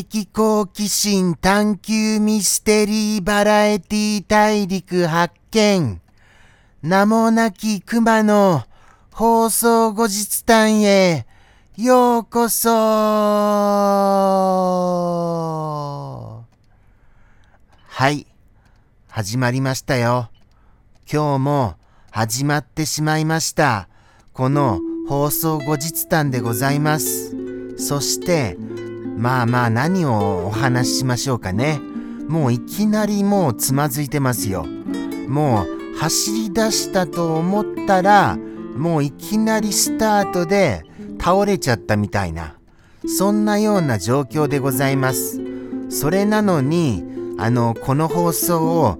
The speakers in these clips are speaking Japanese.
的好奇心探求ミステリーバラエティ大陸発見。名もなき熊の放送後日談へようこそはい。始まりましたよ。今日も始まってしまいました。この放送後日談でございます。そして、まあまあ何をお話ししましょうかね。もういきなりもうつまずいてますよ。もう走り出したと思ったら、もういきなりスタートで倒れちゃったみたいな、そんなような状況でございます。それなのに、あの、この放送を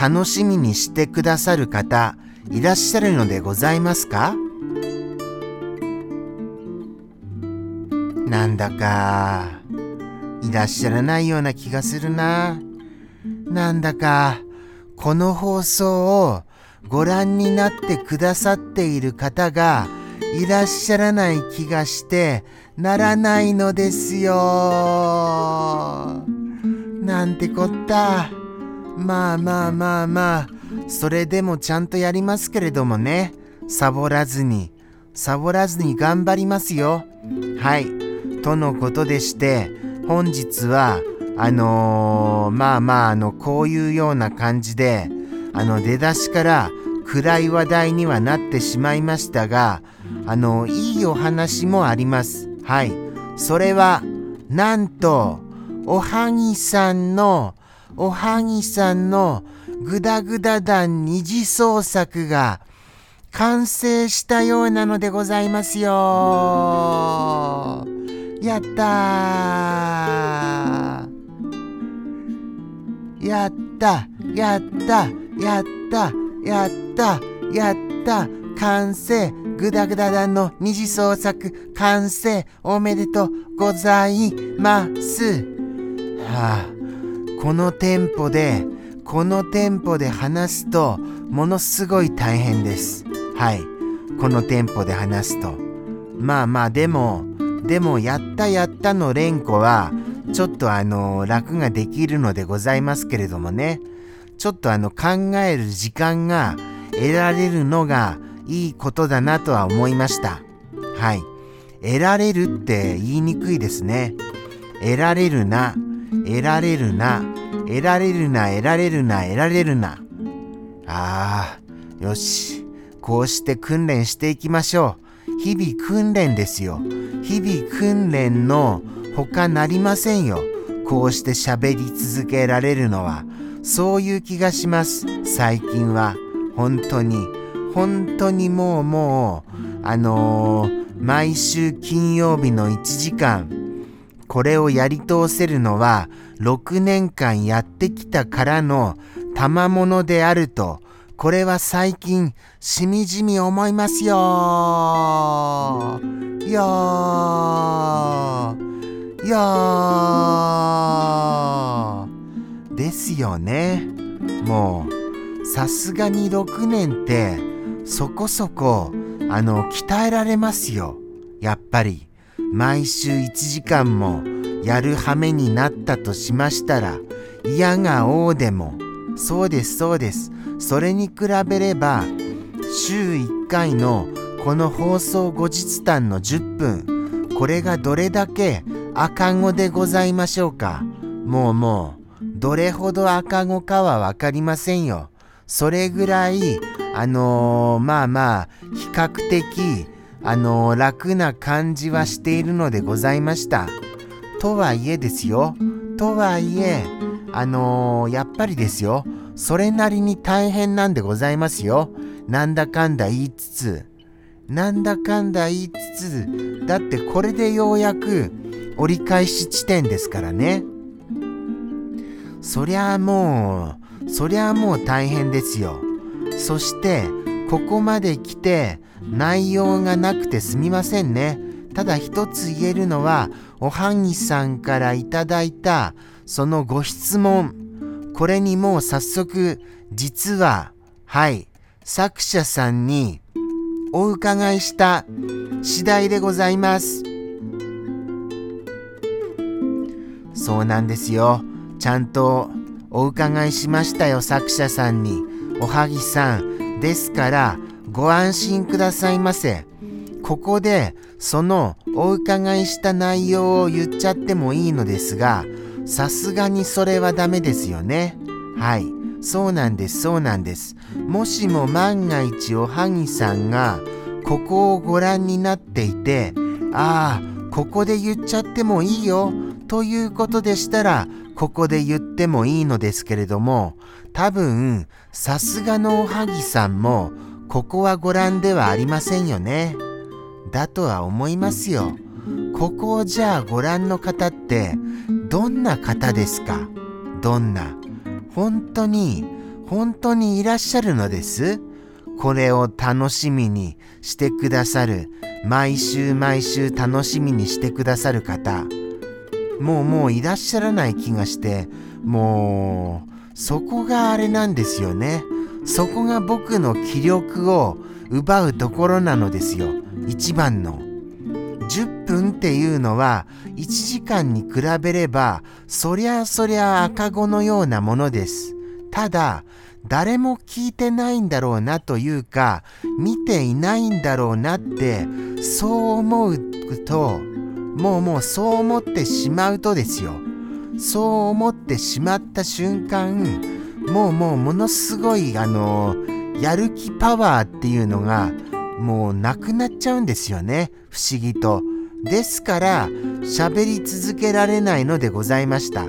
楽しみにしてくださる方、いらっしゃるのでございますか？なんだか、いらっしゃらないような気がするな。なんだか、この放送をご覧になってくださっている方がいらっしゃらない気がしてならないのですよ。なんてこった。まあまあまあまあ、それでもちゃんとやりますけれどもね。サボらずに、サボらずに頑張りますよ。はい。とのことでして、本日は、あのー、まあまあ、あの、こういうような感じで、あの、出だしから暗い話題にはなってしまいましたが、あの、いいお話もあります。はい。それは、なんと、おはぎさんの、おはぎさんのグダグダ団二次創作が完成したようなのでございますよ。やったやった。やった。やった。やった。やった。完成。グダグダ団の二次創作。完成。おめでとうございます。はあ。このテンポでこのテンポで話すとものすごい大変です。はい。このテンポで話すと。まあまあでもでもやったやったの連呼はちょっとあの楽ができるのでございますけれどもね。ちょっとあの考える時間が得られるのがいいことだなとは思いました。はい。得られるって言いにくいですね。得られるな。得られるな。得られるな。得られるな。得られるな。ああよし。こうして訓練していきましょう。日々訓練ですよ。日々訓練の他なりませんよ。こうして喋り続けられるのは。そういう気がします。最近は。本当に。本当にもうもう、あのー、毎週金曜日の1時間、これをやり通せるのは、6年間やってきたからの賜物であると、これは最近しみじみ思いますよ。よよですよね。もうさすがに6年ってそこそこあの鍛えられますよ。やっぱり。毎週1時間もやる羽目になったとしましたら嫌が王でも。そうですそうです。それに比べれば週1回のこの放送後日談の10分これがどれだけ赤子でございましょうか。もうもうどれほど赤子かは分かりませんよ。それぐらいあのー、まあまあ比較的あのー、楽な感じはしているのでございました。とはいえですよ。とはいえあのー、やっぱりですよ。それなりに大変なんでございますよ。なんだかんだ言いつつ、なんだかんだ言いつつ、だってこれでようやく折り返し地点ですからね。そりゃあもう、そりゃあもう大変ですよ。そして、ここまで来て内容がなくてすみませんね。ただ一つ言えるのは、おはぎさんからいただいたそのご質問。これにもう早速、実は、はい、作者さんにお伺いした次第でございます。そうなんですよ。ちゃんとお伺いしましたよ、作者さんに。おはぎさん。ですから、ご安心くださいませ。ここで、そのお伺いした内容を言っちゃってもいいのですが、さすがにそれはダメですよね。はい。そうなんです、そうなんです。もしも万が一おはぎさんが、ここをご覧になっていて、ああ、ここで言っちゃってもいいよ、ということでしたら、ここで言ってもいいのですけれども、多分、さすがのおはぎさんも、ここはご覧ではありませんよね。だとは思いますよ。ここをじゃあご覧の方って、どんな方ですか？どんな？本当に、本当にいらっしゃるのです？これを楽しみにしてくださる、毎週毎週楽しみにしてくださる方。もうもういらっしゃらない気がして、もう、そこがあれなんですよね。そこが僕の気力を奪うところなのですよ。一番の。10分っていうのは1時間に比べればそりゃそりゃ赤子のようなものです。ただ誰も聞いてないんだろうなというか見ていないんだろうなってそう思うともうもうそう思ってしまうとですよ。そう思ってしまった瞬間、もうもうものすごいあの、やる気パワーっていうのがもうなくなっちゃうんですよね。不思議と。ですから喋り続けられないのでございました。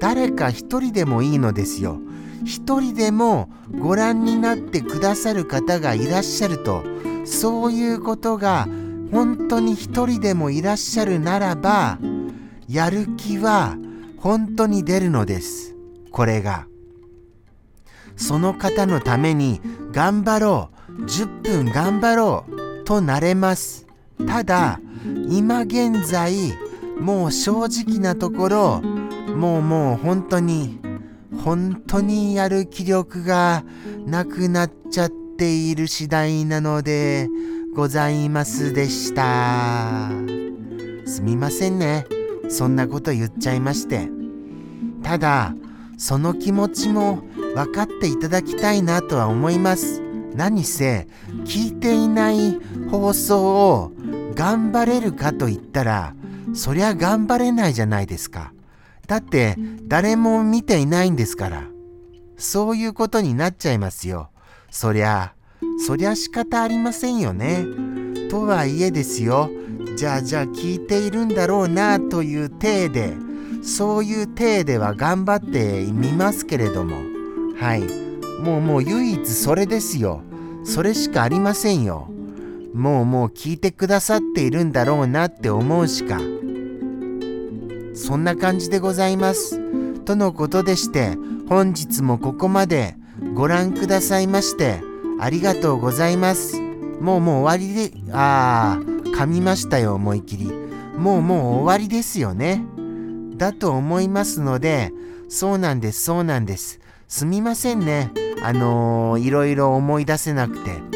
誰か一人でもいいのですよ。一人でもご覧になってくださる方がいらっしゃると、そういうことが本当に一人でもいらっしゃるならば、やる気は本当に出るのです。これが。その方のために頑張ろう、10分頑張ろうとなれます。ただ、今現在、もう正直なところ、もうもう本当に、本当にやる気力がなくなっちゃっている次第なので、ございますでした。すみませんね。そんなこと言っちゃいまして。ただ、その気持ちも分かっていただきたいなとは思います。何せ、聞いていない放送を頑張れるかと言ったら、そりゃ頑張れないじゃないですか。だって、誰も見ていないんですから。そういうことになっちゃいますよ。そりゃ、そりゃ仕方ありませんよね。とはいえですよ。じゃあじゃあ聞いているんだろうなという体で、そういう体では頑張ってみますけれども。はい。もうもう唯一それですよ。それしかありませんよ。もうもう聞いてくださっているんだろうなって思うしか。そんな感じでございます。とのことでして、本日もここまでご覧くださいまして、ありがとうございます。もうもう終わりで、ああ、噛みましたよ、思い切り。もうもう終わりですよね。だと思いますので、そうなんです、そうなんです。すみませんね。あのー、いろいろ思い出せなくて。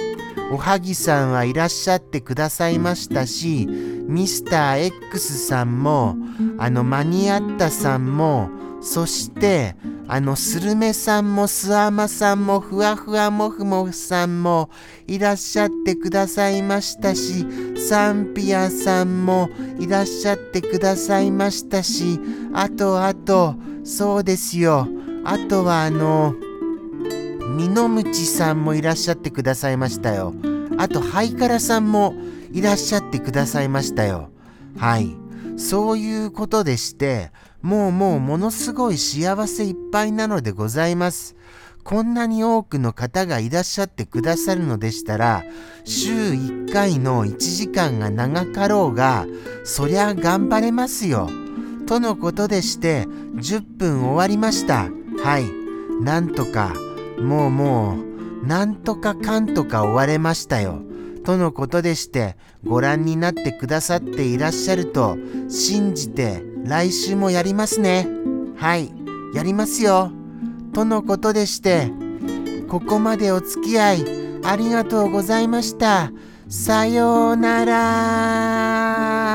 おはぎさんはいらっしゃってくださいましたし、ミスター X さんも、あの、間に合ったさんも、そして、あの、スルメさんもスアマさんもふわふわもふもふさんもいらっしゃってくださいましたし、サンピアさんもいらっしゃってくださいましたし、あとあと、そうですよ。あとはあの、ミノムチさんもいらっしゃってくださいましたよ。あと、ハイカラさんもいらっしゃってくださいましたよ。はい。そういうことでして、もうもうものすごい幸せいっぱいなのでございます。こんなに多くの方がいらっしゃってくださるのでしたら、週1回の1時間が長かろうが、そりゃ頑張れますよ。とのことでして、10分終わりました。はい。なんとか、もうもう、なんとかかんとか終われましたよ。とのことでして、ご覧になってくださっていらっしゃると信じて来週もやりますね。はい、やりますよ。とのことでして、ここまでお付き合いありがとうございました。さようなら。